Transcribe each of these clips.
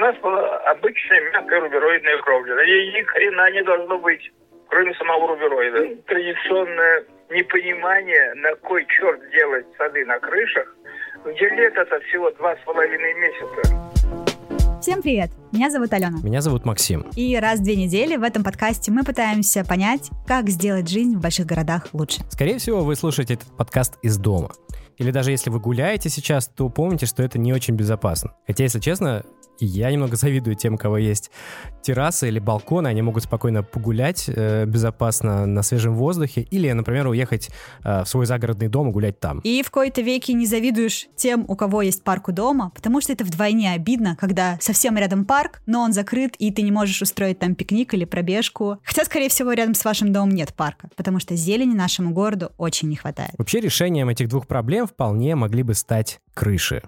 нас была обычная мягкая рубероидная кровля. На ней ни хрена не должно быть, кроме самого рубероида. Традиционное непонимание, на кой черт делать сады на крышах, где лето-то всего два с половиной месяца. Всем привет! Меня зовут Алена. Меня зовут Максим. И раз в две недели в этом подкасте мы пытаемся понять, как сделать жизнь в больших городах лучше. Скорее всего, вы слушаете этот подкаст из дома. Или даже если вы гуляете сейчас, то помните, что это не очень безопасно. Хотя, если честно, я немного завидую тем, у кого есть террасы или балконы, они могут спокойно погулять э, безопасно на свежем воздухе или, например, уехать э, в свой загородный дом и гулять там. И в кои-то веки не завидуешь тем, у кого есть парк у дома, потому что это вдвойне обидно, когда совсем рядом парк, но он закрыт, и ты не можешь устроить там пикник или пробежку. Хотя, скорее всего, рядом с вашим домом нет парка, потому что зелени нашему городу очень не хватает. Вообще решением этих двух проблем вполне могли бы стать крыши.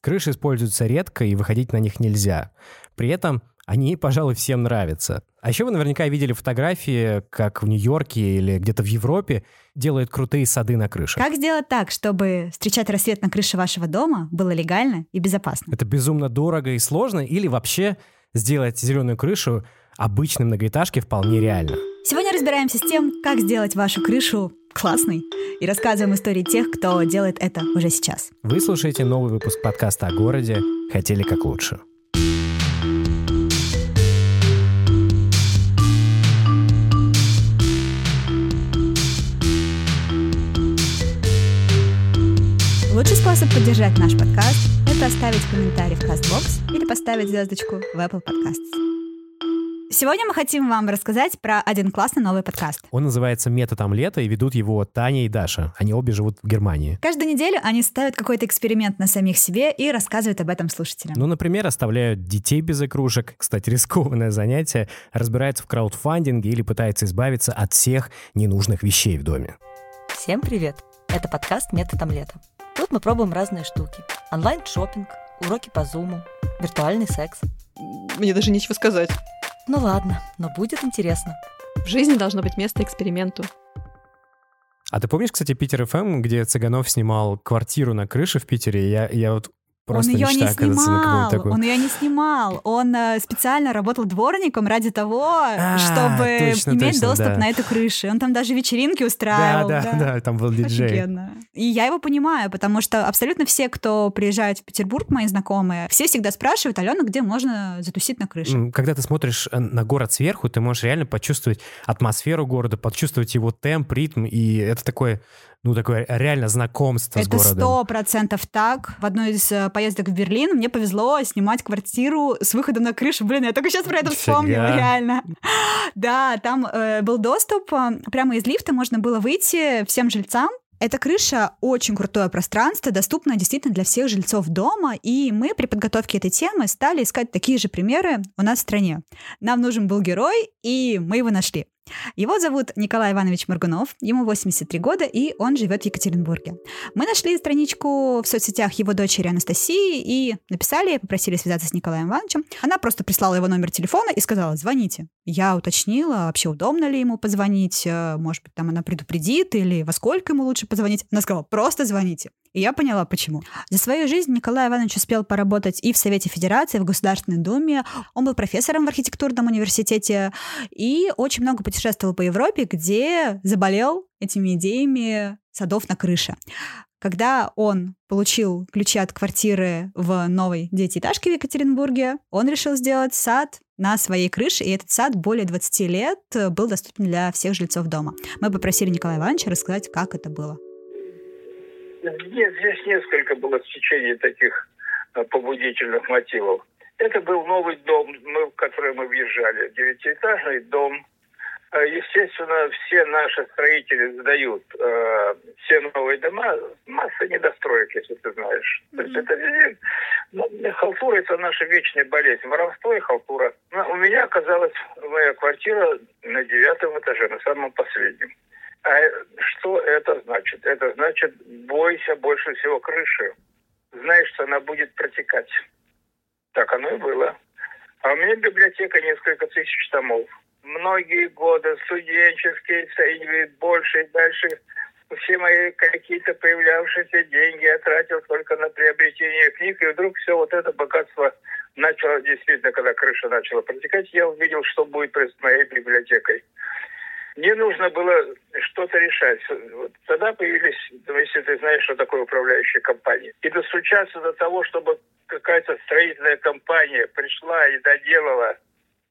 Крыши используются редко, и выходить на них нельзя. При этом они, пожалуй, всем нравятся. А еще вы наверняка видели фотографии, как в Нью-Йорке или где-то в Европе делают крутые сады на крышах. Как сделать так, чтобы встречать рассвет на крыше вашего дома было легально и безопасно? Это безумно дорого и сложно, или вообще сделать зеленую крышу обычной многоэтажки вполне реально. Сегодня разбираемся с тем, как сделать вашу крышу классный и рассказываем истории тех, кто делает это уже сейчас. Вы слушаете новый выпуск подкаста о городе «Хотели как лучше». Лучший способ поддержать наш подкаст – это оставить комментарий в CastBox или поставить звездочку в Apple Podcasts. Сегодня мы хотим вам рассказать про один классный новый подкаст. Он называется «Метод омлета», и ведут его Таня и Даша. Они обе живут в Германии. Каждую неделю они ставят какой-то эксперимент на самих себе и рассказывают об этом слушателям. Ну, например, оставляют детей без игрушек. Кстати, рискованное занятие. Разбираются в краудфандинге или пытаются избавиться от всех ненужных вещей в доме. Всем привет! Это подкаст «Метод омлета». Тут мы пробуем разные штуки. Онлайн-шоппинг, уроки по зуму, виртуальный секс. Мне даже нечего сказать. Ну ладно, но будет интересно. В жизни должно быть место эксперименту. А ты помнишь, кстати, Питер ФМ, где Цыганов снимал квартиру на крыше в Питере? Я, я вот Просто он ее не снимал, такой... он ее не снимал. Он э, специально работал дворником ради того, а, чтобы точно, иметь точно, доступ да. на эту крышу. Он там даже вечеринки устраивал. Да, да, да, да там был диджей. Офигенно. И я его понимаю, потому что абсолютно все, кто приезжают в Петербург, мои знакомые, все всегда спрашивают, Алена, где можно затусить на крыше? Когда ты смотришь э, на город сверху, ты можешь реально почувствовать атмосферу города, почувствовать его темп, ритм, и это такое ну, такое реально знакомство это с городом. Это сто процентов так. В одной из э, поездок в Берлин мне повезло снимать квартиру с выходом на крышу. Блин, я только сейчас про это вспомнила, Фига. реально. Да, там э, был доступ, э, прямо из лифта можно было выйти всем жильцам, эта крыша очень крутое пространство, доступно действительно для всех жильцов дома, и мы при подготовке этой темы стали искать такие же примеры у нас в стране. Нам нужен был герой, и мы его нашли. Его зовут Николай Иванович Моргунов, ему 83 года, и он живет в Екатеринбурге. Мы нашли страничку в соцсетях его дочери Анастасии и написали, попросили связаться с Николаем Ивановичем. Она просто прислала его номер телефона и сказала, звоните. Я уточнила, вообще удобно ли ему позвонить, э, может быть, там она предупредит или во сколько ему лучше позвонить. Она сказала, просто звоните. И я поняла, почему. За свою жизнь Николай Иванович успел поработать и в Совете Федерации, и в Государственной Думе. Он был профессором в архитектурном университете и очень много путешествовал по Европе, где заболел этими идеями садов на крыше. Когда он получил ключи от квартиры в новой девятиэтажке в Екатеринбурге, он решил сделать сад на своей крыше, и этот сад более 20 лет был доступен для всех жильцов дома. Мы попросили Николая Ивановича рассказать, как это было. Нет, здесь несколько было стечений таких э, побудительных мотивов. Это был новый дом, мы, в который мы въезжали, девятиэтажный дом. Э, естественно, все наши строители сдают э, все новые дома, масса недостроек, если ты знаешь. Mm-hmm. То есть это ну, халтура – это наша вечная болезнь. Воровство и халтура. Но у меня оказалась моя квартира на девятом этаже, на самом последнем. А что это значит? Это значит, бойся больше всего крыши. Знаешь, что она будет протекать. Так оно и было. А у меня библиотека несколько тысяч томов. Многие годы студенческие, ценивают больше и дальше. Все мои какие-то появлявшиеся деньги я тратил только на приобретение книг, и вдруг все вот это богатство начала, действительно, когда крыша начала протекать, я увидел, что будет с моей библиотекой. Мне нужно было что-то решать. Вот тогда появились, ну, если ты знаешь, что такое управляющая компания. И достучаться до того, чтобы какая-то строительная компания пришла и доделала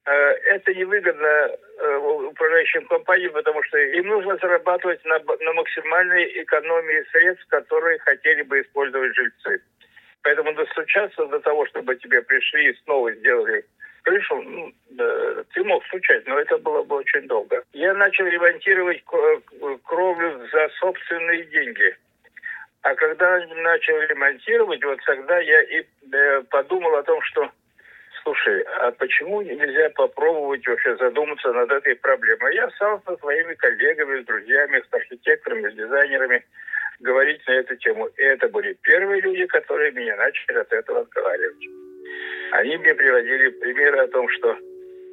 э, это невыгодно э, управляющим компаниям, потому что им нужно зарабатывать на, на максимальной экономии средств, которые хотели бы использовать жильцы. Поэтому достучаться до того, чтобы тебе пришли и снова сделали крышу, ну, ты мог стучать, но это было бы очень долго. Я начал ремонтировать кровлю за собственные деньги. А когда начал ремонтировать, вот тогда я и э, подумал о том, что, слушай, а почему нельзя попробовать вообще задуматься над этой проблемой? Я стал со своими коллегами, с друзьями, с архитекторами, с дизайнерами говорить на эту тему. И это были первые люди, которые меня начали от этого отговаривать. Они мне приводили примеры о том, что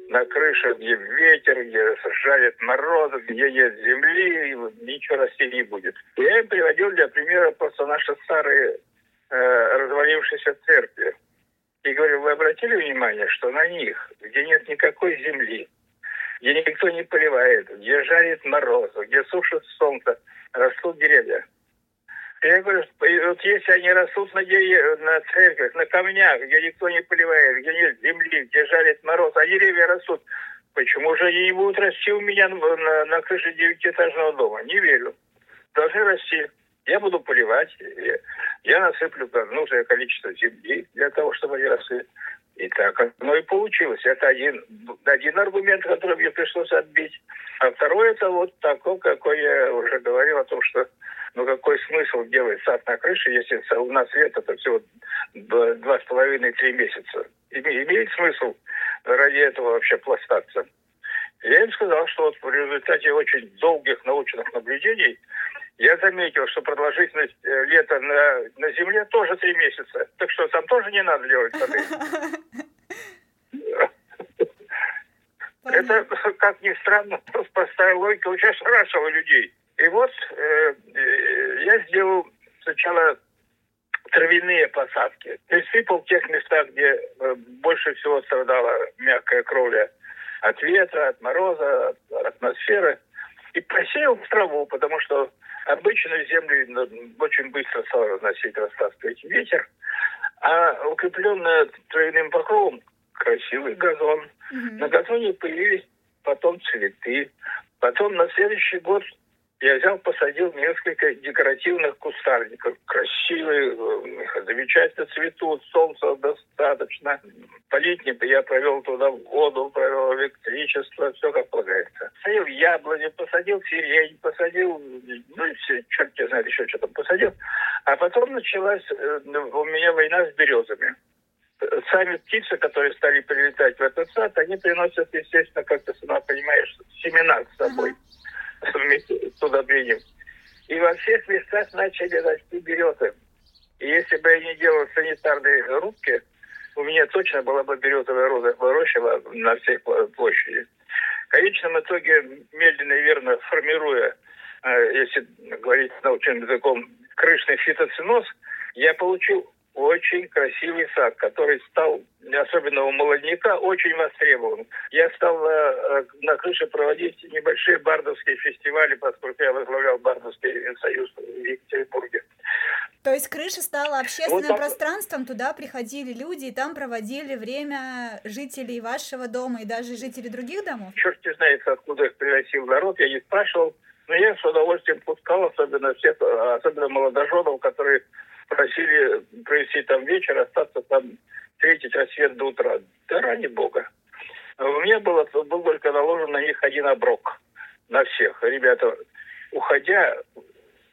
на крыше, где ветер, где жарит мороз, где нет земли, ничего расти не будет. Я им приводил для примера просто наши старые э, развалившиеся церкви. И говорю, вы обратили внимание, что на них, где нет никакой земли, где никто не поливает, где жарит мороз, где сушит солнце, растут деревья. Я говорю, вот если они растут на, дерев... на церквях, на камнях, где никто не поливает, где нет земли, где жарит мороз, а деревья растут, почему же они не будут расти у меня на, на крыше девятиэтажного дома? Не верю. Должны расти. Я буду поливать, я насыплю нужное количество земли для того, чтобы они росли. И так оно и получилось. Это один, один аргумент, который мне пришлось отбить. А второй это вот такой, какой я уже говорил о том, что ну какой смысл делать сад на крыше, если у нас лето это всего два с половиной-три месяца? Имеет смысл ради этого вообще пластаться? Я им сказал, что вот в результате очень долгих научных наблюдений я заметил, что продолжительность э, лета на, на Земле тоже три месяца. Так что там тоже не надо делать сады. Это, как ни странно, простая логика очень ошарашила людей. И вот э, э, я сделал сначала травяные посадки. Присыпал в тех местах, где э, больше всего страдала мягкая кровля от ветра, от мороза, от атмосферы. И посеял в траву, потому что обычную землю очень быстро стал разносить, растаскивать ветер. А укрепленная травяным покровом красивый газон. Mm-hmm. На газоне появились потом цветы. Потом на следующий год я взял, посадил несколько декоративных кустарников. Красивые, э, замечательно цветут, солнца достаточно. Полить я провел туда воду, провел электричество, все как полагается. Посадил яблони, посадил сирень, посадил, ну, все, черт не знает еще что там посадил. А потом началась э, у меня война с березами сами птицы, которые стали прилетать в этот сад, они приносят, естественно, как ты сама понимаешь, семена с собой. Uh-huh вместе с удобрением. И во всех местах начали расти березы. И если бы я не делал санитарные рубки, у меня точно была бы березовая роза роща на всей площади. В конечном итоге, медленно и верно формируя, э, если говорить научным языком, крышный фитоциноз, я получил очень красивый сад, который стал, особенно у молодняка, очень востребован. Я стал на, э, на крыше проводить небольшие бардовские фестивали, поскольку я возглавлял Бардовский союз в Екатеринбурге. То есть крыша стала общественным вот пространством, туда приходили люди, и там проводили время жителей вашего дома и даже жителей других домов? Черт не знает, откуда их приносил народ, я не спрашивал. Но я с удовольствием пускал, особенно всех, особенно молодоженов, которые просили провести там вечер, остаться там, встретить рассвет до утра. Да ради бога. У меня было, был только наложен на них один оброк. На всех. Ребята, уходя,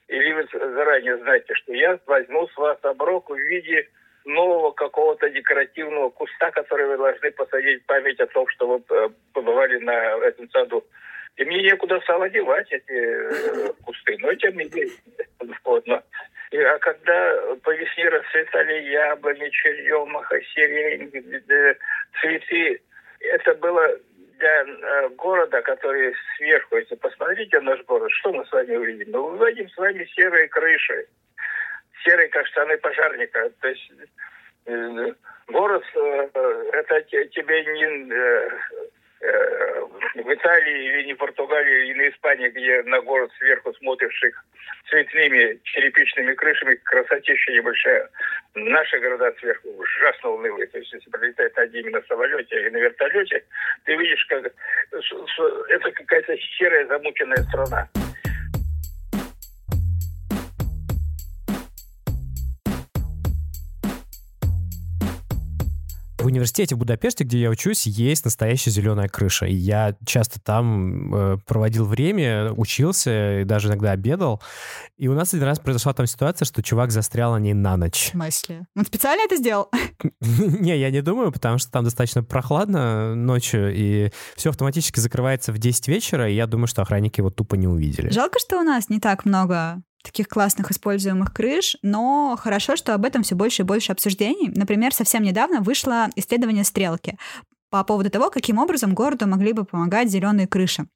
или вы заранее знаете, что я возьму с вас оброк в виде нового какого-то декоративного куста, который вы должны посадить в память о том, что вы э, побывали на этом саду. И мне некуда стало девать эти э, кусты, но тем не менее. Вот, и, а когда по весне расцветали яблони, черемаха, сирень, цветы, это было для э, города, который сверху, если посмотрите наш город, что мы с вами увидим? Мы увидим с вами серые крыши, серые каштаны пожарника. То есть город, это тебе не в Италии или не Португалии, или Испании, где на город сверху смотришь их цветными черепичными крышами, красотища небольшая. Наши города сверху ужасно унылые. То есть, если прилетает один на самолете или на вертолете, ты видишь, как это какая-то серая замученная страна. В университете в Будапеште, где я учусь, есть настоящая зеленая крыша. И я часто там э, проводил время, учился и даже иногда обедал. И у нас один раз произошла там ситуация, что чувак застрял на ней на ночь. В смысле? Он специально это сделал? Не, я не думаю, потому что там достаточно прохладно ночью, и все автоматически закрывается в 10 вечера, и я думаю, что охранники его тупо не увидели. Жалко, что у нас не так много таких классных используемых крыш, но хорошо, что об этом все больше и больше обсуждений. Например, совсем недавно вышло исследование «Стрелки» по поводу того, каким образом городу могли бы помогать зеленые крыши.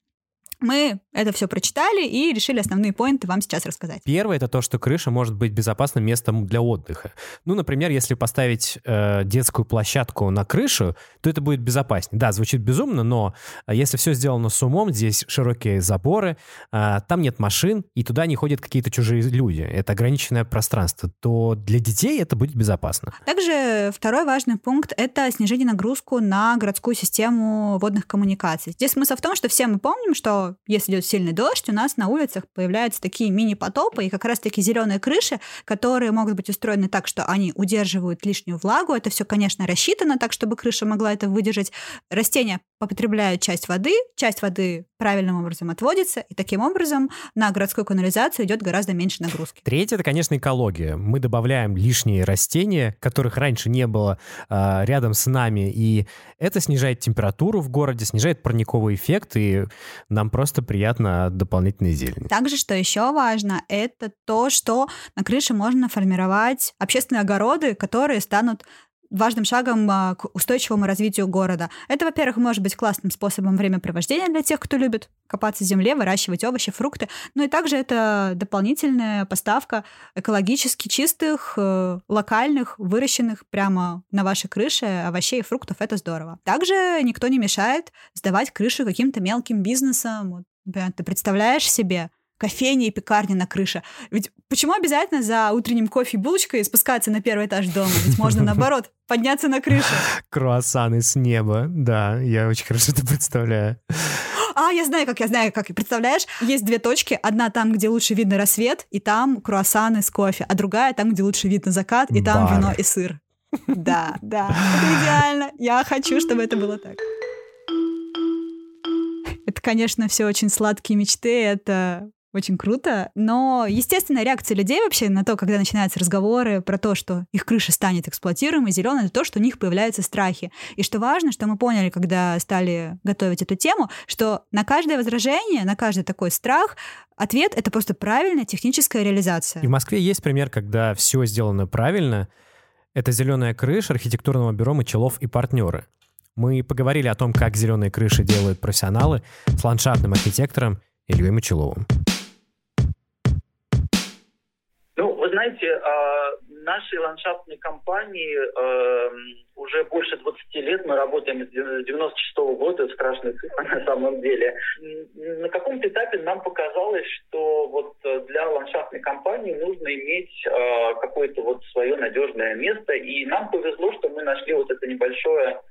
Мы это все прочитали и решили основные поинты вам сейчас рассказать. Первое это то, что крыша может быть безопасным местом для отдыха. Ну, например, если поставить э, детскую площадку на крышу, то это будет безопаснее. Да, звучит безумно, но э, если все сделано с умом, здесь широкие заборы, э, там нет машин, и туда не ходят какие-то чужие люди, это ограниченное пространство, то для детей это будет безопасно. Также второй важный пункт — это снижение нагрузку на городскую систему водных коммуникаций. Здесь смысл в том, что все мы помним, что если идет сильный дождь, у нас на улицах появляются такие мини-потопы, и как раз-таки зеленые крыши, которые могут быть устроены так, что они удерживают лишнюю влагу. Это все, конечно, рассчитано так, чтобы крыша могла это выдержать. Растения потребляют часть воды, часть воды правильным образом отводится, и таким образом на городскую канализацию идет гораздо меньше нагрузки. Третье, это, конечно, экология. Мы добавляем лишние растения, которых раньше не было э, рядом с нами, и это снижает температуру в городе, снижает парниковый эффект, и нам просто приятно от дополнительной зелени. Также, что еще важно, это то, что на крыше можно формировать общественные огороды, которые станут важным шагом а, к устойчивому развитию города. Это, во-первых, может быть классным способом времяпровождения для тех, кто любит копаться в земле, выращивать овощи, фрукты. Ну и также это дополнительная поставка экологически чистых, э, локальных, выращенных прямо на вашей крыше овощей и фруктов. Это здорово. Также никто не мешает сдавать крышу каким-то мелким бизнесом. Вот, ты представляешь себе, кофейня и пекарня на крыше. Ведь почему обязательно за утренним кофе и булочкой спускаться на первый этаж дома? Ведь можно, наоборот, подняться на крышу. Круассаны с неба, да, я очень хорошо это представляю. А, я знаю, как я знаю, как. Представляешь, есть две точки. Одна там, где лучше видно рассвет, и там круассаны с кофе. А другая там, где лучше видно закат, и там Бар. вино и сыр. Да, да, это идеально. Я хочу, чтобы это было так. Это, конечно, все очень сладкие мечты, это очень круто. Но, естественно, реакция людей вообще на то, когда начинаются разговоры про то, что их крыша станет эксплуатируемой, зеленой, это то, что у них появляются страхи. И что важно, что мы поняли, когда стали готовить эту тему, что на каждое возражение, на каждый такой страх ответ — это просто правильная техническая реализация. И в Москве есть пример, когда все сделано правильно. Это зеленая крыша архитектурного бюро Мочелов и партнеры. Мы поговорили о том, как зеленые крыши делают профессионалы с ландшафтным архитектором Ильей Мочеловым. Знаете, э, нашей ландшафтной компании э, уже больше 20 лет мы работаем с 96 -го года, страшная цифра на самом деле. На каком-то этапе нам показалось, что вот для ландшафтной компании нужно иметь э, какое-то вот свое надежное место, и нам повезло, что мы нашли вот это небольшое а,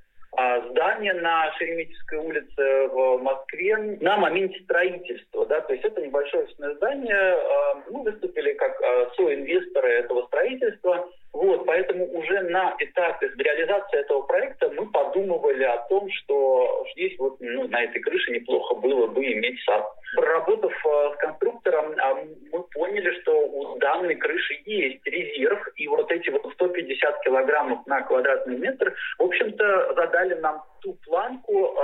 здание на Шереметьевской улице в Москве на моменте строительства. Да, то есть это небольшое здание. А, мы выступили как а, соинвесторы этого строительства. Вот, поэтому уже на этапе реализации этого проекта мы подумывали о том, что здесь вот ну, на этой крыше неплохо было бы иметь сад. Проработав с конструктором, мы поняли, что у данной крыши есть резерв, и вот эти вот 150 килограммов на квадратный метр, в общем-то, задали нам ту планку,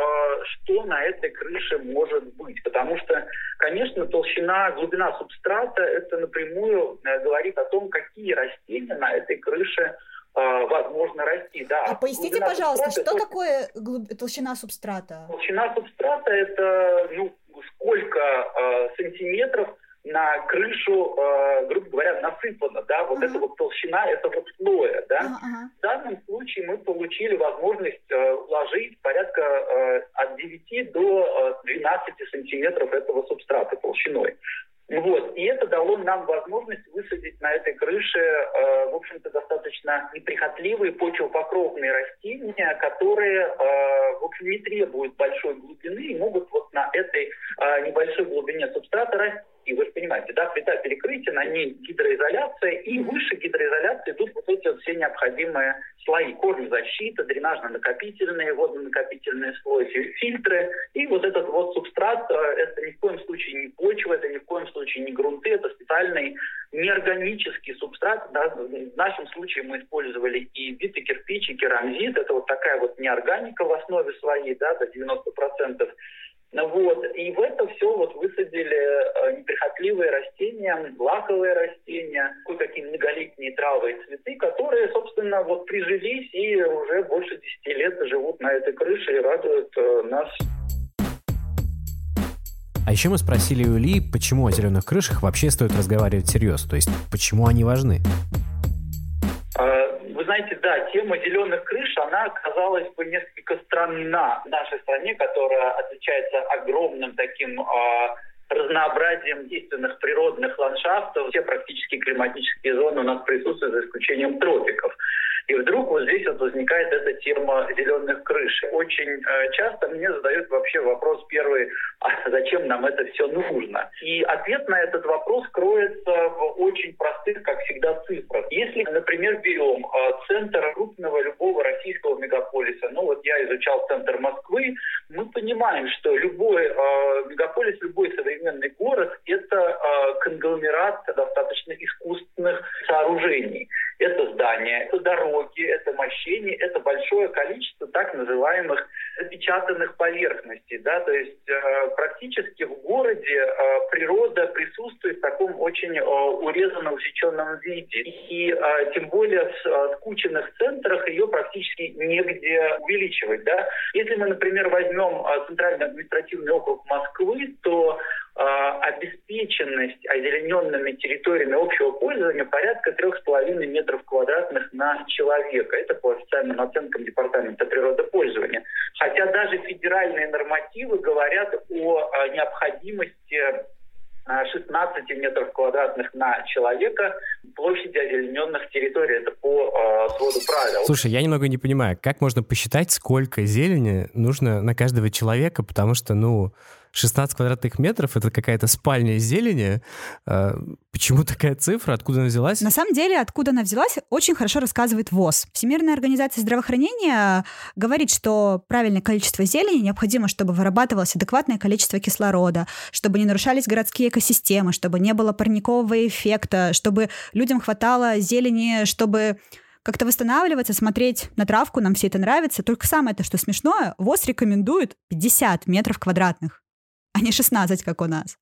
что на этой крыше может быть. Потому что, конечно, толщина, глубина субстрата, это напрямую э, говорит о том, какие растения на этой крыше возможно расти. Да. А поясните, глубина пожалуйста, что такое глуб... толщина субстрата? Толщина субстрата это ну, сколько э, сантиметров на крышу, э, грубо говоря, насыпано, да, вот uh-huh. эта вот толщина этого слоя, да. Uh-huh. В данном случае мы получили возможность э, вложить порядка э, от 9 до 12 э, сантиметров этого субстрата толщиной. Вот. И это дало нам возможность высадить на этой крыше, э, в общем-то, достаточно неприхотливые почвопокровные растения, которые, э, в общем, не требуют большой глубины и могут вот на этой э, небольшой глубине субстрата расти. И вы же понимаете, да, плита перекрытия, на ней гидроизоляция, и выше гидроизоляции идут вот эти вот все необходимые слои. Кормозащита, дренажно-накопительные, водонакопительные слои, фильтры. И вот этот вот субстрат, э, это ни в коем случае не почва, это ни в коем случае не грунты, это специальный неорганический субстрат. Да, в нашем случае мы использовали и битый кирпич, и керамзит. Это вот такая вот неорганика в основе своей, да, до 90%. Вот. И в это все вот высадили э, неприхотливые растения, лаковые растения, кое-какие многолетние травы и цветы, которые, собственно, вот прижились и уже больше 10 лет живут на этой крыше и радуют э, нас. А еще мы спросили у Ильи, почему о зеленых крышах вообще стоит разговаривать всерьез, то есть почему они важны. Знаете, да, тема зеленых крыш, она казалась бы несколько странна в нашей стране, которая отличается огромным таким э, разнообразием естественных природных ландшафтов. Все практически климатические зоны у нас присутствуют, за исключением тропиков. И вдруг вот здесь вот возникает эта тема зеленых крыш. Очень э, часто мне задают вообще вопрос первый, а зачем нам это все нужно? И ответ на этот вопрос кроется в очень простых, как всегда, цифрах. Если, например, берем э, центр крупного любого российского мегаполиса, ну вот я изучал центр Москвы, мы понимаем, что любой э, мегаполис, любой современный город – это э, конгломерат достаточно искусственных сооружений. Это здания, это дороги, это мощение, это большое количество так называемых запечатанных поверхностей. Да? То есть э, практически в городе э, природа присутствует в таком очень э, урезанно усеченном виде. И э, тем более в э, скученных центрах ее практически негде увеличивать. Да? Если мы, например, возьмем э, Центральный административный округ Москвы, то обеспеченность озелененными территориями общего пользования порядка 3,5 метров квадратных на человека. Это по официальным оценкам Департамента природопользования. Хотя даже федеральные нормативы говорят о а, необходимости 16 а, метров квадратных на человека площади озелененных территорий. Это по э, своду правил. Слушай, я немного не понимаю, как можно посчитать, сколько зелени нужно на каждого человека, потому что, ну, 16 квадратных метров — это какая-то спальня из зелени. А, почему такая цифра? Откуда она взялась? На самом деле, откуда она взялась, очень хорошо рассказывает ВОЗ. Всемирная организация здравоохранения говорит, что правильное количество зелени необходимо, чтобы вырабатывалось адекватное количество кислорода, чтобы не нарушались городские экосистемы, чтобы не было парникового эффекта, чтобы людям хватало зелени, чтобы как-то восстанавливаться, смотреть на травку, нам все это нравится. Только самое то, что смешное, ВОЗ рекомендует 50 метров квадратных а не 16, как у нас.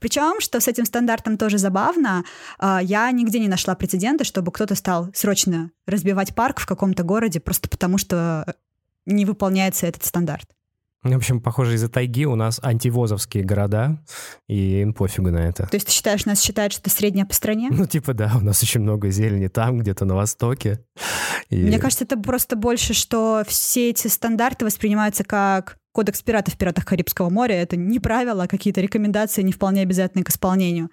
Причем, что с этим стандартом тоже забавно, а, я нигде не нашла прецедента, чтобы кто-то стал срочно разбивать парк в каком-то городе просто потому, что не выполняется этот стандарт. В общем, похоже, из-за тайги у нас антивозовские города, и им пофигу на это. То есть ты считаешь, нас считают, что это средняя по стране? Ну, типа, да, у нас очень много зелени там, где-то на востоке. И... Мне кажется, это просто больше, что все эти стандарты воспринимаются как кодекс пиратов в «Пиратах Карибского моря» — это не правила, а какие-то рекомендации не вполне обязательные к исполнению.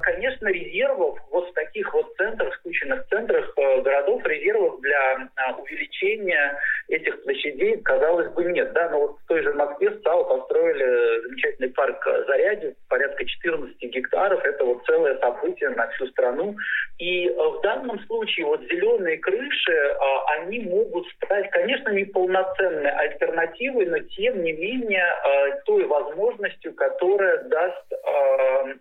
Конечно, резервов вот в таких вот центрах, скученных центрах э, городов, резервов для а, увеличения этих площадей, казалось бы, нет. Да? Но вот в той же Москве стал построили замечательный парк Заряди, порядка 14 гектаров. Это вот целое событие на всю страну. И э, в данном случае вот зеленые крыши, э, они могут стать, конечно, неполноценной альтернативой, но тем не менее э, той возможностью, которая даст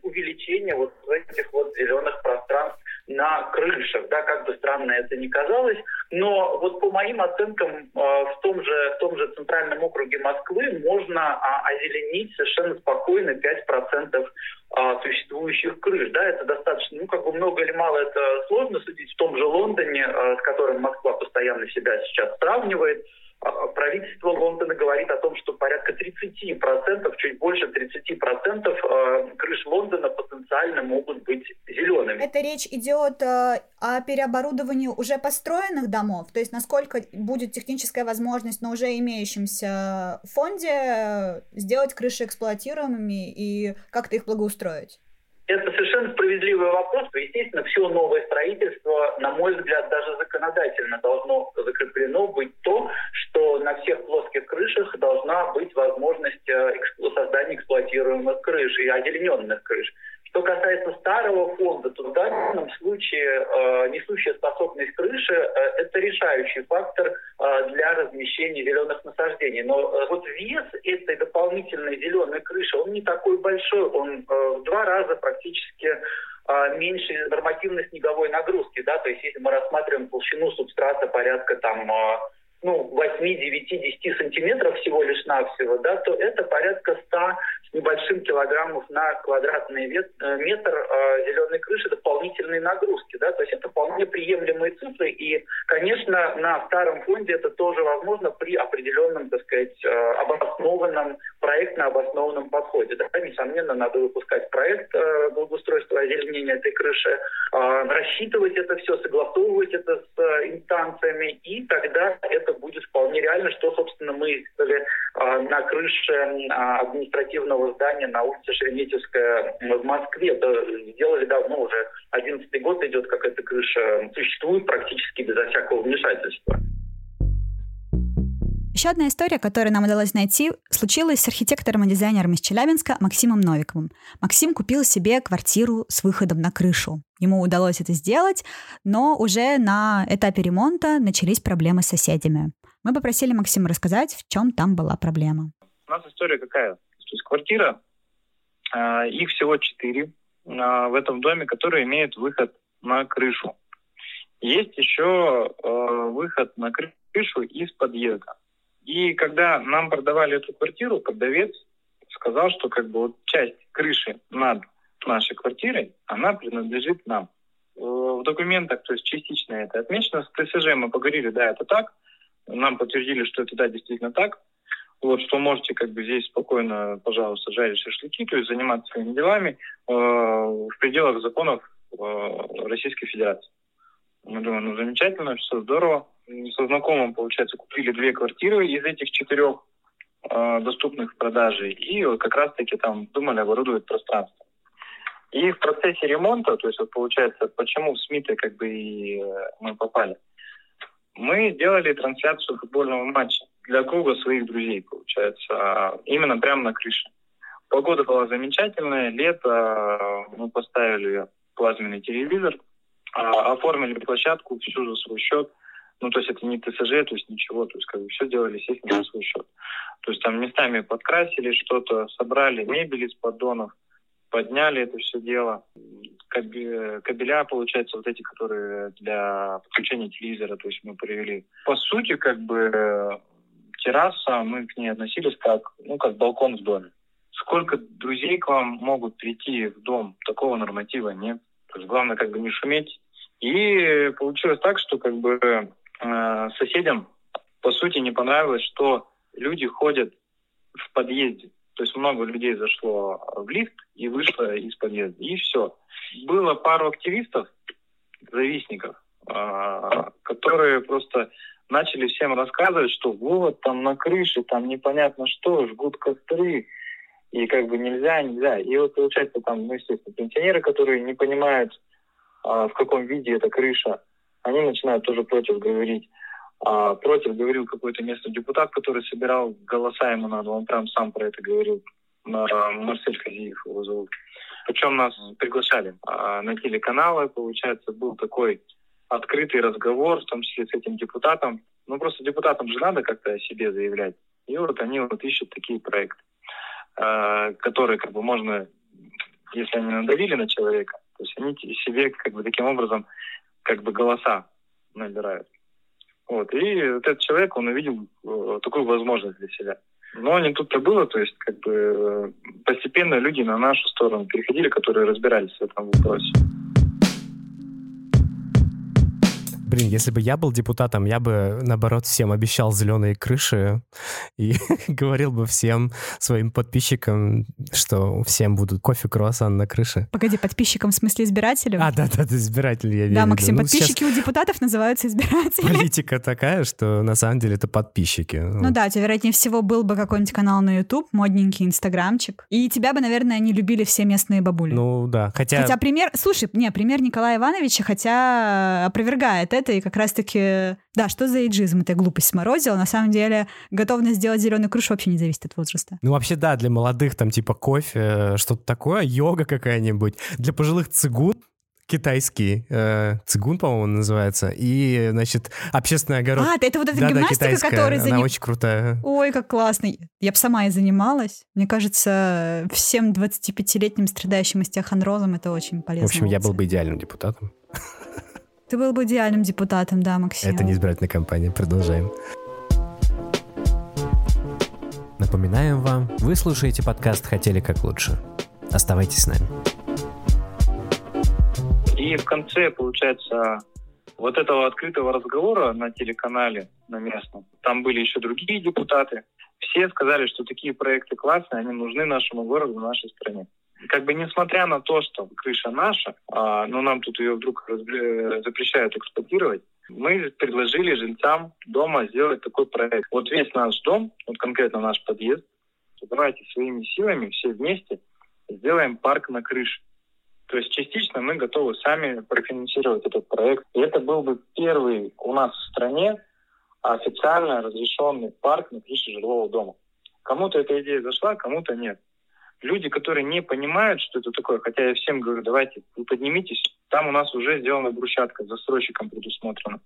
увеличение вот этих вот зеленых пространств на крышах, да, как бы странно это ни казалось, но вот по моим оценкам э, в том же в том же центральном округе Москвы можно а, озеленить совершенно спокойно 5% а, существующих крыш, да, это достаточно, ну как бы много или мало это сложно судить в том же Лондоне, с которым Москва постоянно себя сейчас сравнивает, а, правительство Лондона говорит о том, что порядка 30%, чуть больше 30% э, крыш Лондона потенциально могут быть зелеными. Это речь идет э, о переоборудовании уже построенных домов, то есть насколько будет техническая возможность на уже имеющемся фонде э, сделать крыши эксплуатируемыми и как-то их благоустроить? Это совершенно справедливый вопрос. Естественно, все новое строительство, на мой взгляд, даже законодательно должно закреплено быть то, что на всех плоских крышах должна быть возможность э, создания эксплуатируемых крыш и озелененных крыш. Что касается старого фонда, то в данном случае э, несущая способность крыши э, – это решающий фактор э, для размещения зеленых насаждений. Но э, вот вес этой дополнительной зеленой крыши, он не такой большой, он э, в два раза практически э, меньше нормативной снеговой нагрузки. Да? То есть если мы рассматриваем толщину субстрата порядка там э, ну, 8, 9, 10 сантиметров всего лишь навсего, да, то это порядка 100 с небольшим килограммов на квадратный э, метр э, зеленой крыши дополнительной нагрузки. Да, то есть это вполне приемлемые цифры. И, конечно, на старом фонде это тоже возможно при определенном, так сказать, э, обоснованном, проектно обоснованном подходе. Да, несомненно, надо выпускать проект э, благоустройства озеленения этой крыши, э, рассчитывать это все, согласовывать это с э, инстанциями, и тогда это будет вполне реально, что, собственно, мы сделали на крыше а, административного здания на улице Шереметьевская в Москве. Это сделали давно уже. Одиннадцатый год идет, как эта крыша существует практически безо всякого вмешательства. Еще одна история, которую нам удалось найти, случилась с архитектором и дизайнером из Челябинска Максимом Новиковым. Максим купил себе квартиру с выходом на крышу. Ему удалось это сделать, но уже на этапе ремонта начались проблемы с соседями. Мы попросили Максима рассказать, в чем там была проблема. У нас история какая? То есть квартира, э, их всего четыре э, в этом доме, которые имеют выход на крышу. Есть еще э, выход на крышу из подъезда. И когда нам продавали эту квартиру, продавец сказал, что как бы вот часть крыши над нашей квартирой, она принадлежит нам. Э, в документах, то есть частично это отмечено. С ТСЖ мы поговорили, да, это так. Нам подтвердили, что это да, действительно так. Вот, что можете как бы здесь спокойно, пожалуйста, жарить шашлыки, то есть заниматься своими делами э, в пределах законов э, Российской Федерации. Мы думаем, ну замечательно, все здорово. Со знакомым, получается, купили две квартиры из этих четырех э, доступных в продаже. И как раз-таки там думали оборудовать пространство. И в процессе ремонта, то есть вот получается, почему в СМИ-то как бы и э, мы попали, мы делали трансляцию футбольного матча для круга своих друзей, получается, именно прямо на крыше. Погода была замечательная, лето, мы поставили плазменный телевизор, а, оформили площадку всю за свой счет. Ну, то есть это не ТСЖ, то есть ничего, то есть как бы все делали, естественно, за свой счет. То есть там местами подкрасили что-то, собрали мебель из поддонов, подняли это все дело. Кабеля, получается, вот эти, которые для подключения телевизора, то есть мы привели. По сути, как бы терраса, мы к ней относились как, ну, как балкон в доме. Сколько друзей к вам могут прийти в дом, такого норматива нет. То есть главное как бы не шуметь. И получилось так, что как бы э, соседям по сути не понравилось, что люди ходят в подъезде. То есть много людей зашло в лифт и вышло из подъезда. И все. Было пару активистов, завистников, а, которые просто начали всем рассказывать, что вот там на крыше, там непонятно что, жгут костры, и как бы нельзя, нельзя. И вот получается там, ну, естественно, пенсионеры, которые не понимают, а, в каком виде эта крыша, они начинают тоже против говорить. А против говорил какой-то местный депутат, который собирал голоса ему надо. Он прям сам про это говорил. Марсель Хазиев его зовут. Причем нас приглашали а, на телеканалы, получается, был такой открытый разговор, в том числе с этим депутатом. Ну, просто депутатам же надо как-то о себе заявлять. И вот они вот ищут такие проекты, а, которые как бы можно, если они надавили на человека, то есть они себе как бы таким образом как бы голоса набирают. Вот. И вот этот человек, он увидел э, такую возможность для себя. Но не тут-то было, то есть как бы э, постепенно люди на нашу сторону переходили, которые разбирались в этом вопросе. Блин, если бы я был депутатом, я бы, наоборот, всем обещал зеленые крыши и говорил бы всем своим подписчикам, что всем будут кофе, круассан на крыше. Погоди, подписчикам в смысле избирателям? А, да-да, избиратели, я Да, Максим, ну, подписчики у депутатов называются избиратели. Политика такая, что на самом деле это подписчики. Ну да, тебе, вероятнее всего, был бы какой-нибудь канал на YouTube, модненький инстаграмчик, и тебя бы, наверное, не любили все местные бабули. Ну да, хотя... Хотя пример... Слушай, не, пример Николая Ивановича, хотя опровергает это, и как раз-таки... Да, что за эйджизм? Это глупость сморозила. На самом деле, готовность сделать зеленую крышу вообще не зависит от возраста. Ну вообще, да, для молодых там типа кофе, что-то такое, йога какая-нибудь. Для пожилых цигун китайский э, цигун, по-моему, называется, и, значит, общественный огород. А, это вот эта да, гимнастика, да, которая... Заним... Она очень крутая. Ой, как классно. Я бы сама и занималась. Мне кажется, всем 25-летним страдающим остеохондрозом это очень полезно. В общем, я был бы идеальным депутатом. Ты был бы идеальным депутатом, да, Максим. Это не избирательная кампания. Продолжаем. Напоминаем вам, вы слушаете подкаст «Хотели как лучше». Оставайтесь с нами. И в конце, получается, вот этого открытого разговора на телеканале, на местном, там были еще другие депутаты, все сказали, что такие проекты классные, они нужны нашему городу, нашей стране. Как бы несмотря на то, что крыша наша, а, но нам тут ее вдруг запрещают эксплуатировать, мы предложили жильцам дома сделать такой проект. Вот весь наш дом, вот конкретно наш подъезд, давайте своими силами все вместе сделаем парк на крыше. То есть частично мы готовы сами профинансировать этот проект. И это был бы первый у нас в стране официально разрешенный парк на крыше жилого дома. Кому-то эта идея зашла, кому-то нет. Люди, которые не понимают, что это такое, хотя я всем говорю, давайте, вы поднимитесь, там у нас уже сделана брусчатка, застройщиком предусмотрена.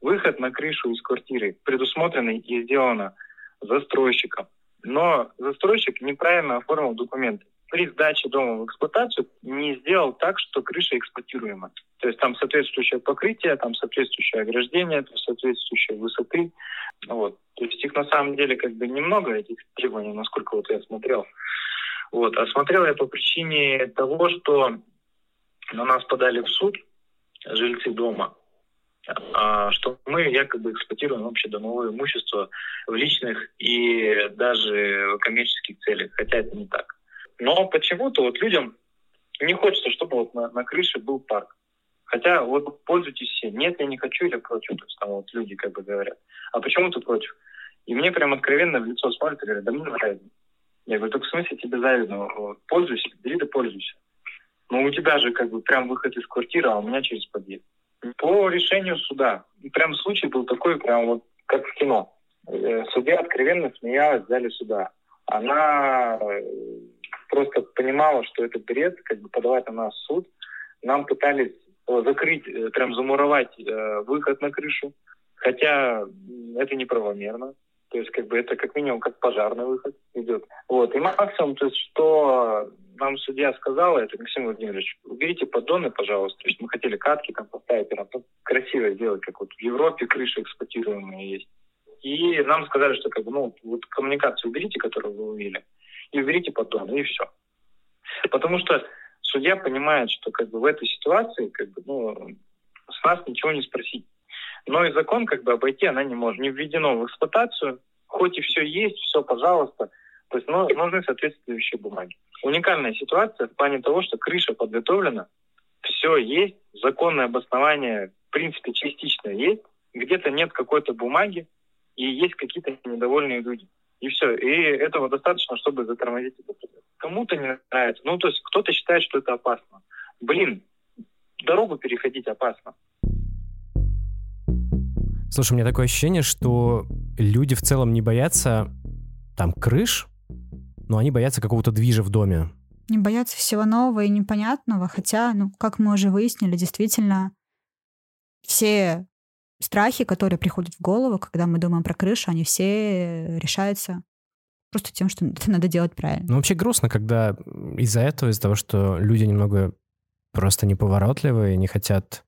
Выход на крышу из квартиры предусмотренный и сделано застройщиком. Но застройщик неправильно оформил документы при сдаче дома в эксплуатацию не сделал так, что крыша эксплуатируема. То есть там соответствующее покрытие, там соответствующее ограждение, там соответствующие высоты. Вот. То есть их на самом деле как бы немного, этих требований, насколько вот я смотрел. Вот. А смотрел я по причине того, что на нас подали в суд жильцы дома, а, что мы якобы эксплуатируем общедомовое имущество в личных и даже коммерческих целях, хотя это не так. Но почему-то вот людям не хочется, чтобы вот на, на крыше был парк. Хотя вот пользуйтесь все. Нет, я не хочу или против. То есть там вот люди как бы говорят. А почему ты против? И мне прям откровенно в лицо смотрят и говорят, да мне нравится. Я говорю, только в смысле тебе завидно? Пользуйся, бери да пользуйся. Но у тебя же как бы прям выход из квартиры, а у меня через подъезд. По решению суда. Прям случай был такой, прям вот как в кино. Э, судья откровенно смеялась в зале суда. Она э, просто понимала, что это бред, как бы подавать на нас суд. Нам пытались э, закрыть, э, прям замуровать э, выход на крышу, хотя это неправомерно. То есть, как бы это как минимум как пожарный выход идет. Вот. И максимум, то есть, что нам судья сказала, это Максим Владимирович, уберите поддоны, пожалуйста. То есть мы хотели катки там поставить, прям красиво сделать, как вот в Европе крыши эксплуатируемые есть. И нам сказали, что как бы, ну, вот коммуникацию уберите, которую вы увидели и уберите поддон, и все. Потому что судья понимает, что как бы в этой ситуации как бы, ну, с нас ничего не спросить. Но и закон как бы обойти она не может. Не введено в эксплуатацию, хоть и все есть, все, пожалуйста. То есть ну, нужны соответствующие бумаги. Уникальная ситуация в плане того, что крыша подготовлена, все есть, законное обоснование в принципе частично есть, где-то нет какой-то бумаги, и есть какие-то недовольные люди. И все. И этого достаточно, чтобы затормозить этот процесс. Кому-то не нравится. Ну, то есть кто-то считает, что это опасно. Блин, дорогу переходить опасно. Слушай, у меня такое ощущение, что люди в целом не боятся там крыш, но они боятся какого-то движа в доме. Не боятся всего нового и непонятного, хотя, ну, как мы уже выяснили, действительно, все страхи, которые приходят в голову, когда мы думаем про крышу, они все решаются просто тем, что это надо делать правильно. Ну, вообще грустно, когда из-за этого, из-за того, что люди немного просто неповоротливые, не хотят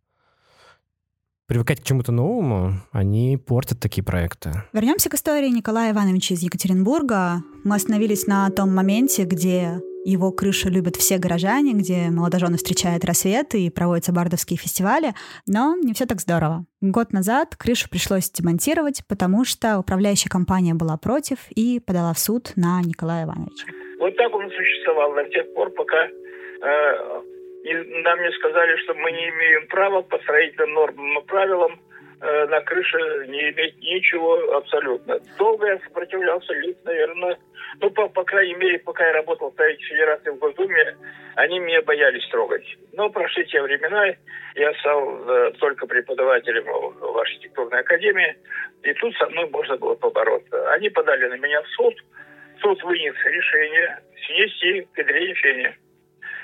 привыкать к чему-то новому, они портят такие проекты. Вернемся к истории Николая Ивановича из Екатеринбурга. Мы остановились на том моменте, где его крышу любят все горожане, где молодожены встречают рассветы и проводятся бардовские фестивали, но не все так здорово. Год назад крышу пришлось демонтировать, потому что управляющая компания была против и подала в суд на Николая Ивановича. Вот так он существовал до тех пор, пока э, нам не сказали, что мы не имеем права по строительным нормам и правилам э, на крыше не иметь ничего абсолютно. Долго я сопротивлялся, лет, наверное, ну, по, по крайней мере, пока я работал в Строительной Федерации в Госдуме, они меня боялись трогать. Но прошли те времена, я стал э, только преподавателем в, архитектурной академии, и тут со мной можно было побороться. Они подали на меня в суд, суд вынес решение снести педрение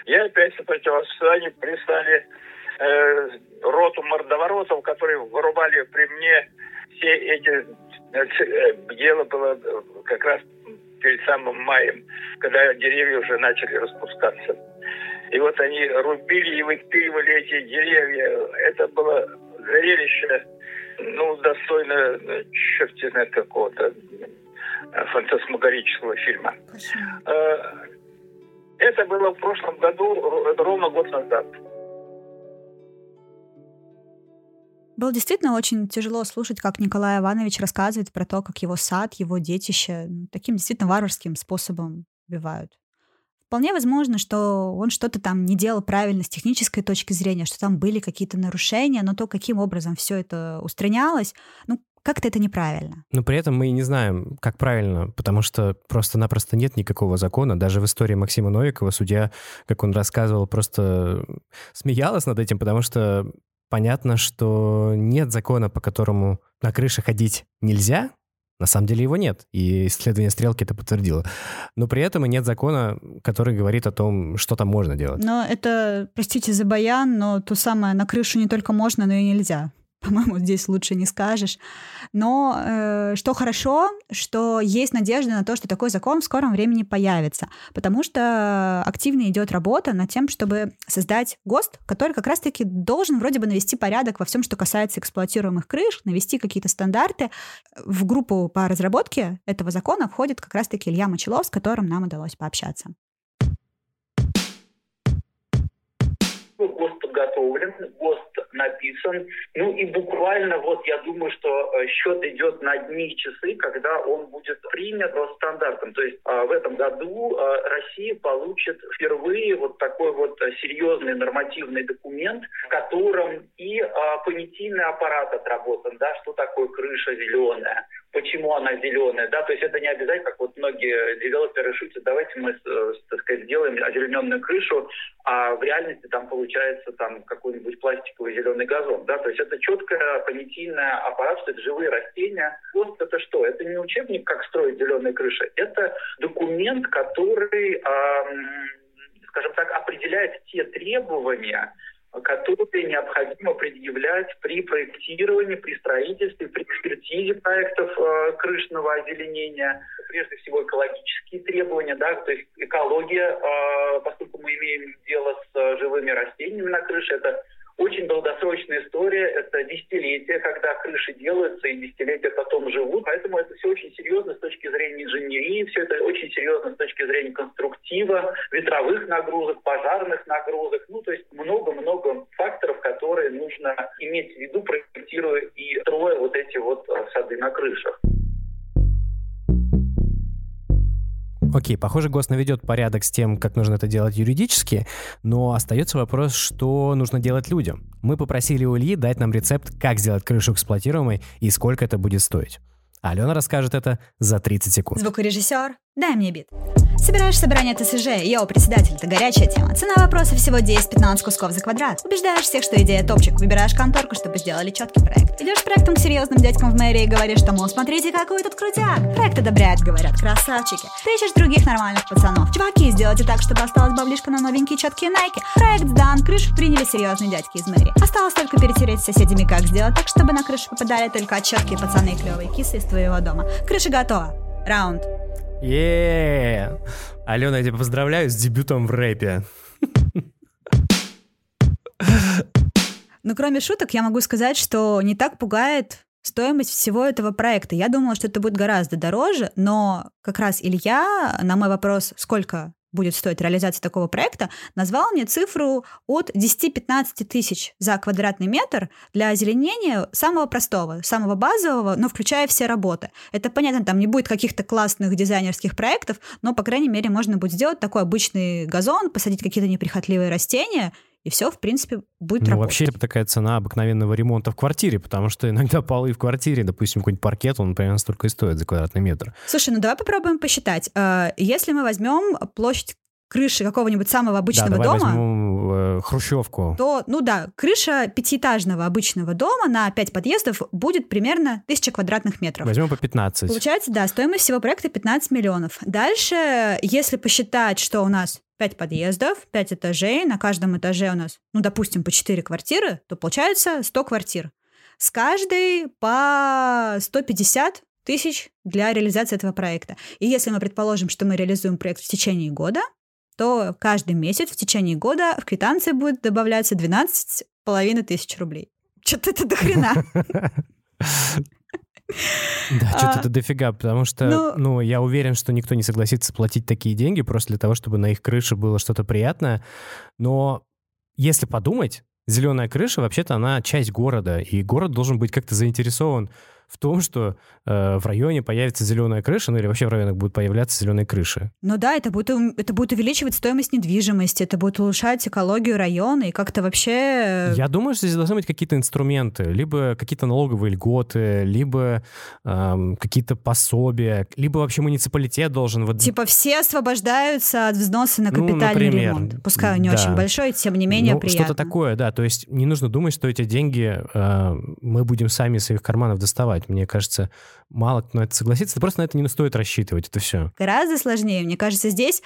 Я опять сопротивлялся, они пристали э, роту мордоворотов, которые вырубали при мне все эти... Э, э дело было как раз перед самым маем, когда деревья уже начали распускаться. И вот они рубили и выпиливали эти деревья. Это было зрелище, ну, достойно, черт знает какого-то фантасмагорического фильма. Э, это было в прошлом году, ровно год назад. Было действительно очень тяжело слушать, как Николай Иванович рассказывает про то, как его сад, его детище таким действительно варварским способом убивают. Вполне возможно, что он что-то там не делал правильно с технической точки зрения, что там были какие-то нарушения, но то, каким образом все это устранялось, ну, как-то это неправильно. Но при этом мы и не знаем, как правильно, потому что просто-напросто нет никакого закона. Даже в истории Максима Новикова судья, как он рассказывал, просто смеялась над этим, потому что понятно, что нет закона, по которому на крыше ходить нельзя, на самом деле его нет, и исследование стрелки это подтвердило. Но при этом и нет закона, который говорит о том, что там можно делать. Но это, простите за баян, но то самое на крышу не только можно, но и нельзя. По-моему, здесь лучше не скажешь. Но э, что хорошо, что есть надежда на то, что такой закон в скором времени появится, потому что активно идет работа над тем, чтобы создать ГОСТ, который как раз-таки должен вроде бы навести порядок во всем, что касается эксплуатируемых крыш, навести какие-то стандарты. В группу по разработке этого закона входит как раз-таки Илья Мочелов, с которым нам удалось пообщаться. ГОСТ подготовлен, ГОСТ написан. Ну и буквально вот я думаю, что э, счет идет на дни и часы, когда он будет принят по стандартам. То есть а, в этом году а, Россия получит впервые вот такой вот серьезный нормативный документ, в котором и а, понятийный аппарат отработан, да, что такое крыша зеленая, почему она зеленая, да, то есть это не обязательно, как вот многие девелоперы шутят, давайте мы, э, так сказать, сделаем озелененную крышу, а в реальности там получается там какой-нибудь пластиковый зеленый газон, да, то есть это четкое понятийное аппарат, что это живые растения. Вот это что? Это не учебник, как строить зеленые крыши, это документ, который, эм, скажем так, определяет те требования, которые необходимо предъявлять при проектировании, при строительстве, при экспертизе проектов э, крышного озеленения. Прежде всего экологические требования, да, то есть экология, э, поскольку мы имеем дело с э, живыми растениями на крыше, это очень долгосрочная история, это десятилетия, когда крыши делаются и десятилетия потом живут, поэтому это все очень серьезно с точки зрения инженерии, все это очень серьезно с точки зрения конструктива, ветровых нагрузок, пожарных нагрузок, ну то есть много-много факторов, которые нужно иметь в виду, проектируя и строя вот эти вот э, сады на крышах. Окей, похоже, ГОС наведет порядок с тем, как нужно это делать юридически, но остается вопрос, что нужно делать людям. Мы попросили у Ильи дать нам рецепт, как сделать крышу эксплуатируемой и сколько это будет стоить. Алена расскажет это за 30 секунд. Звукорежиссер, дай мне бит. Собираешь собрание ТСЖ, йоу, председатель, это горячая тема. Цена вопроса всего 10-15 кусков за квадрат. Убеждаешь всех, что идея топчик, выбираешь конторку, чтобы сделали четкий проект. Идешь с проектом к серьезным дядькам в мэрии и говоришь, что, мол, смотрите, какой тут крутяк. Проект одобряют, говорят, красавчики. Ты ищешь других нормальных пацанов. Чуваки, сделайте так, чтобы осталось баблишка на новенькие четкие найки. Проект сдан, крышу приняли серьезные дядьки из мэрии. Осталось только перетереть с соседями, как сделать так, чтобы на крышу попадали только четкие пацаны и клевые кисы из твоего дома. Крыша готова. Раунд. Еее! Алена, я тебя поздравляю с дебютом в рэпе. Ну, кроме шуток, я могу сказать, что не так пугает стоимость всего этого проекта. Я думала, что это будет гораздо дороже, но как раз Илья на мой вопрос, сколько будет стоить реализация такого проекта, назвал мне цифру от 10-15 тысяч за квадратный метр для озеленения самого простого, самого базового, но включая все работы. Это понятно, там не будет каких-то классных дизайнерских проектов, но, по крайней мере, можно будет сделать такой обычный газон, посадить какие-то неприхотливые растения и все, в принципе, будет ну, работать. вообще это такая цена обыкновенного ремонта в квартире, потому что иногда полы в квартире, допустим, какой-нибудь паркет, он примерно столько и стоит за квадратный метр. Слушай, ну давай попробуем посчитать. Э, если мы возьмем площадь крыши какого-нибудь самого обычного да, давай дома, возьмем э, хрущевку. то, ну да, крыша пятиэтажного обычного дома на 5 подъездов будет примерно 1000 квадратных метров. Возьмем по 15. Получается, да, стоимость всего проекта 15 миллионов. Дальше, если посчитать, что у нас 5 подъездов, 5 этажей, на каждом этаже у нас, ну, допустим, по 4 квартиры, то получается 100 квартир. С каждой по 150 тысяч для реализации этого проекта. И если мы предположим, что мы реализуем проект в течение года, то каждый месяц в течение года в квитанции будет добавляться 12 половиной тысяч рублей. Что-то это до хрена. Да, что-то А, это дофига, потому что, ну- ну, я уверен, что никто не согласится платить такие деньги просто для того, чтобы на их крыше было что-то приятное. Но если подумать, зеленая крыша, вообще-то она часть города, и город должен быть как-то заинтересован в том, что э, в районе появится зеленая крыша, ну или вообще в районах будут появляться зеленые крыши. Ну да, это будет, это будет увеличивать стоимость недвижимости, это будет улучшать экологию района и как-то вообще... Я думаю, что здесь должны быть какие-то инструменты, либо какие-то налоговые льготы, либо эм, какие-то пособия, либо вообще муниципалитет должен вот Типа все освобождаются от взноса на Ну, капитальный например, ремонт. Пускай он не да. очень большой, тем не менее ну, приятно. что-то такое, да. То есть не нужно думать, что эти деньги э, мы будем сами из своих карманов доставать. Мне кажется, мало кто на это согласится. Просто на это не стоит рассчитывать, это все. Гораздо сложнее. Мне кажется, здесь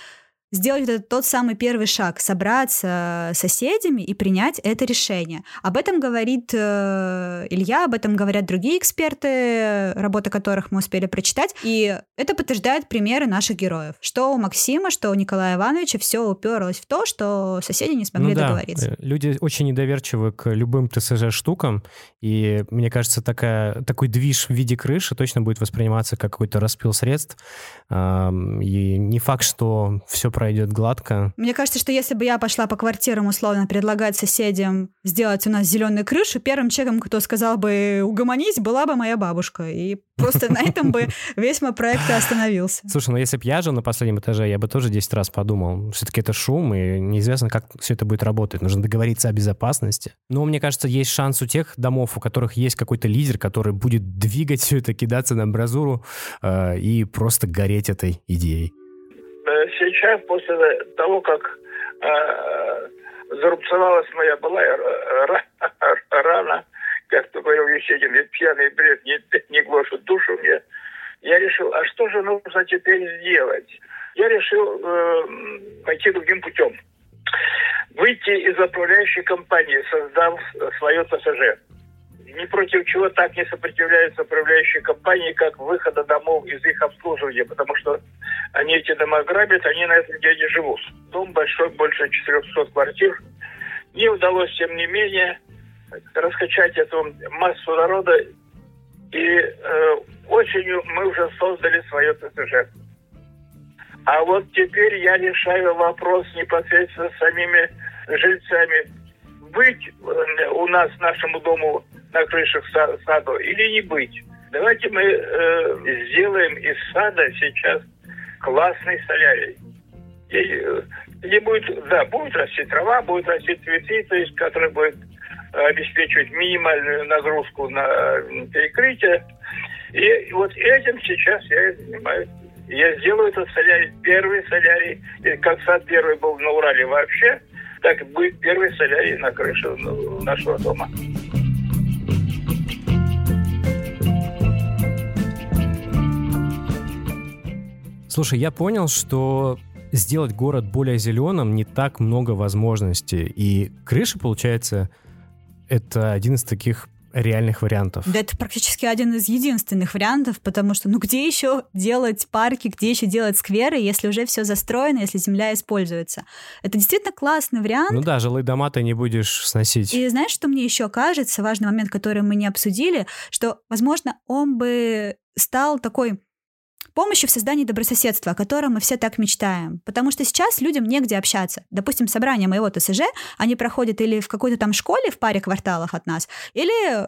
сделать вот этот тот самый первый шаг, собраться с соседями и принять это решение. Об этом говорит э, Илья, об этом говорят другие эксперты, работы которых мы успели прочитать. И это подтверждает примеры наших героев. Что у Максима, что у Николая Ивановича все уперлось в то, что соседи не смогли ну да, договориться. э, люди очень недоверчивы к любым ТСЖ-штукам, и мне кажется, такая, такой движ в виде крыши точно будет восприниматься как какой-то распил средств, и не факт, что все пройдет гладко. Мне кажется, что если бы я пошла по квартирам условно предлагать соседям сделать у нас зеленую крышу, первым человеком, кто сказал бы угомонись, была бы моя бабушка. И просто на этом бы весь мой проект и остановился. Слушай, ну если бы я жил на последнем этаже, я бы тоже 10 раз подумал. Все-таки это шум, и неизвестно, как все это будет работать. Нужно договориться о безопасности. Но мне кажется, есть шанс у тех домов, у которых есть какой-то лидер, который будет двигать все это, кидаться на амбразуру э, и просто гореть этой идеей. Сейчас, после того, как э, зарубцевалась моя ра- рана, как то говорил Есенин, пьяный бред не, не гложет душу мне, я решил, а что же нужно теперь сделать? Я решил э, пойти другим путем. Выйти из управляющей компании, создав свое ТСЖ. Ни против чего так не сопротивляются управляющие компании, как выхода домов из их обслуживания, потому что они эти дома грабят, они на этом деле живут. Дом большой, больше 400 квартир. Не удалось, тем не менее, раскачать эту массу народа. И э, осенью мы уже создали свое ТСЖ. А вот теперь я решаю вопрос непосредственно с самими жильцами. Быть э, у нас, нашему дому, на крышах са- саду или не быть. Давайте мы э, сделаем из сада сейчас классный солярий. И, э, где будет, да, будет расти трава, будет расти цветы, то есть, который будет э, обеспечивать минимальную нагрузку на э, перекрытие. И вот этим сейчас я и занимаюсь. Я сделаю этот солярий, первый солярий, как сад первый был на Урале вообще, так будет первый солярий на крыше ну, нашего дома. Слушай, я понял, что сделать город более зеленым не так много возможностей. И крыша, получается, это один из таких реальных вариантов. Да это практически один из единственных вариантов, потому что ну где еще делать парки, где еще делать скверы, если уже все застроено, если земля используется. Это действительно классный вариант. Ну да, жилые дома ты не будешь сносить. И знаешь, что мне еще кажется, важный момент, который мы не обсудили, что, возможно, он бы стал такой помощью в создании добрососедства, о котором мы все так мечтаем. Потому что сейчас людям негде общаться. Допустим, собрание моего ТСЖ, они проходят или в какой-то там школе в паре кварталах от нас, или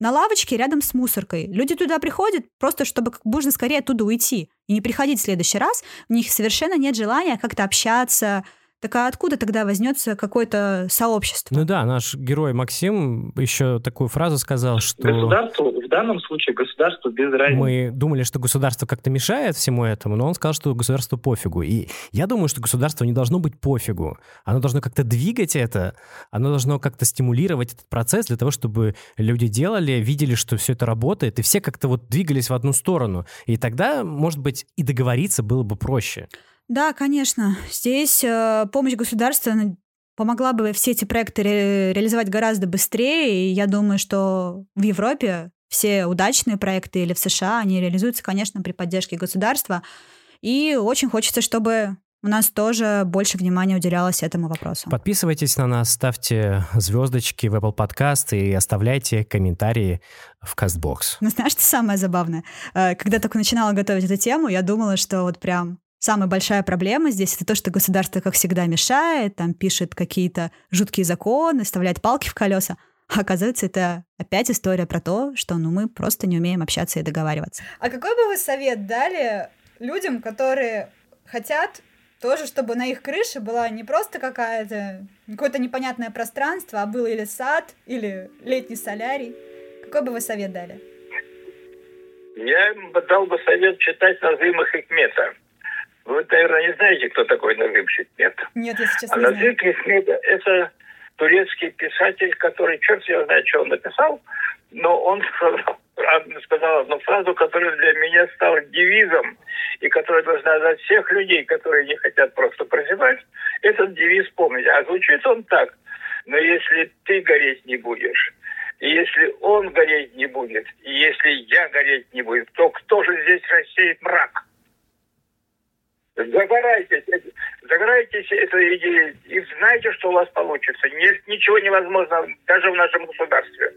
на лавочке рядом с мусоркой. Люди туда приходят просто, чтобы как можно скорее оттуда уйти и не приходить в следующий раз. У них совершенно нет желания как-то общаться, так а откуда тогда возьмется какое-то сообщество? Ну да, наш герой Максим еще такую фразу сказал, что... Государству, данном случае государству без разницы. Мы думали, что государство как-то мешает всему этому, но он сказал, что государству пофигу. И я думаю, что государству не должно быть пофигу. Оно должно как-то двигать это, оно должно как-то стимулировать этот процесс для того, чтобы люди делали, видели, что все это работает, и все как-то вот двигались в одну сторону. И тогда, может быть, и договориться было бы проще. Да, конечно. Здесь э, помощь государства помогла бы все эти проекты ре- реализовать гораздо быстрее. И я думаю, что в Европе все удачные проекты или в США, они реализуются, конечно, при поддержке государства. И очень хочется, чтобы у нас тоже больше внимания уделялось этому вопросу. Подписывайтесь на нас, ставьте звездочки в Apple Podcast и оставляйте комментарии в CastBox. Ну, знаешь, что самое забавное? Э, когда только начинала готовить эту тему, я думала, что вот прям Самая большая проблема здесь это то, что государство, как всегда, мешает, там пишет какие-то жуткие законы, вставляет палки в колеса. А оказывается, это опять история про то, что ну, мы просто не умеем общаться и договариваться. А какой бы вы совет дали людям, которые хотят тоже, чтобы на их крыше была не просто какая-то какое-то непонятное пространство, а был или сад, или летний солярий? Какой бы вы совет дали? Я бы дал бы совет читать Назима Хикмета. Вы, наверное, не знаете, кто такой Назым Хикмет. Нет, я сейчас а не Назым Хикмет – это турецкий писатель, который, черт его знает, что он написал, но он сказал одну фразу, которая для меня стала девизом, и которая должна дать всех людей, которые не хотят просто прозевать, этот девиз помнить. А звучит он так. Но если ты гореть не будешь, и если он гореть не будет, и если я гореть не буду, то кто же здесь рассеет мрак? Загорайтесь, загорайтесь этой идеей и знайте, что у вас получится. Нет, ничего невозможно даже в нашем государстве.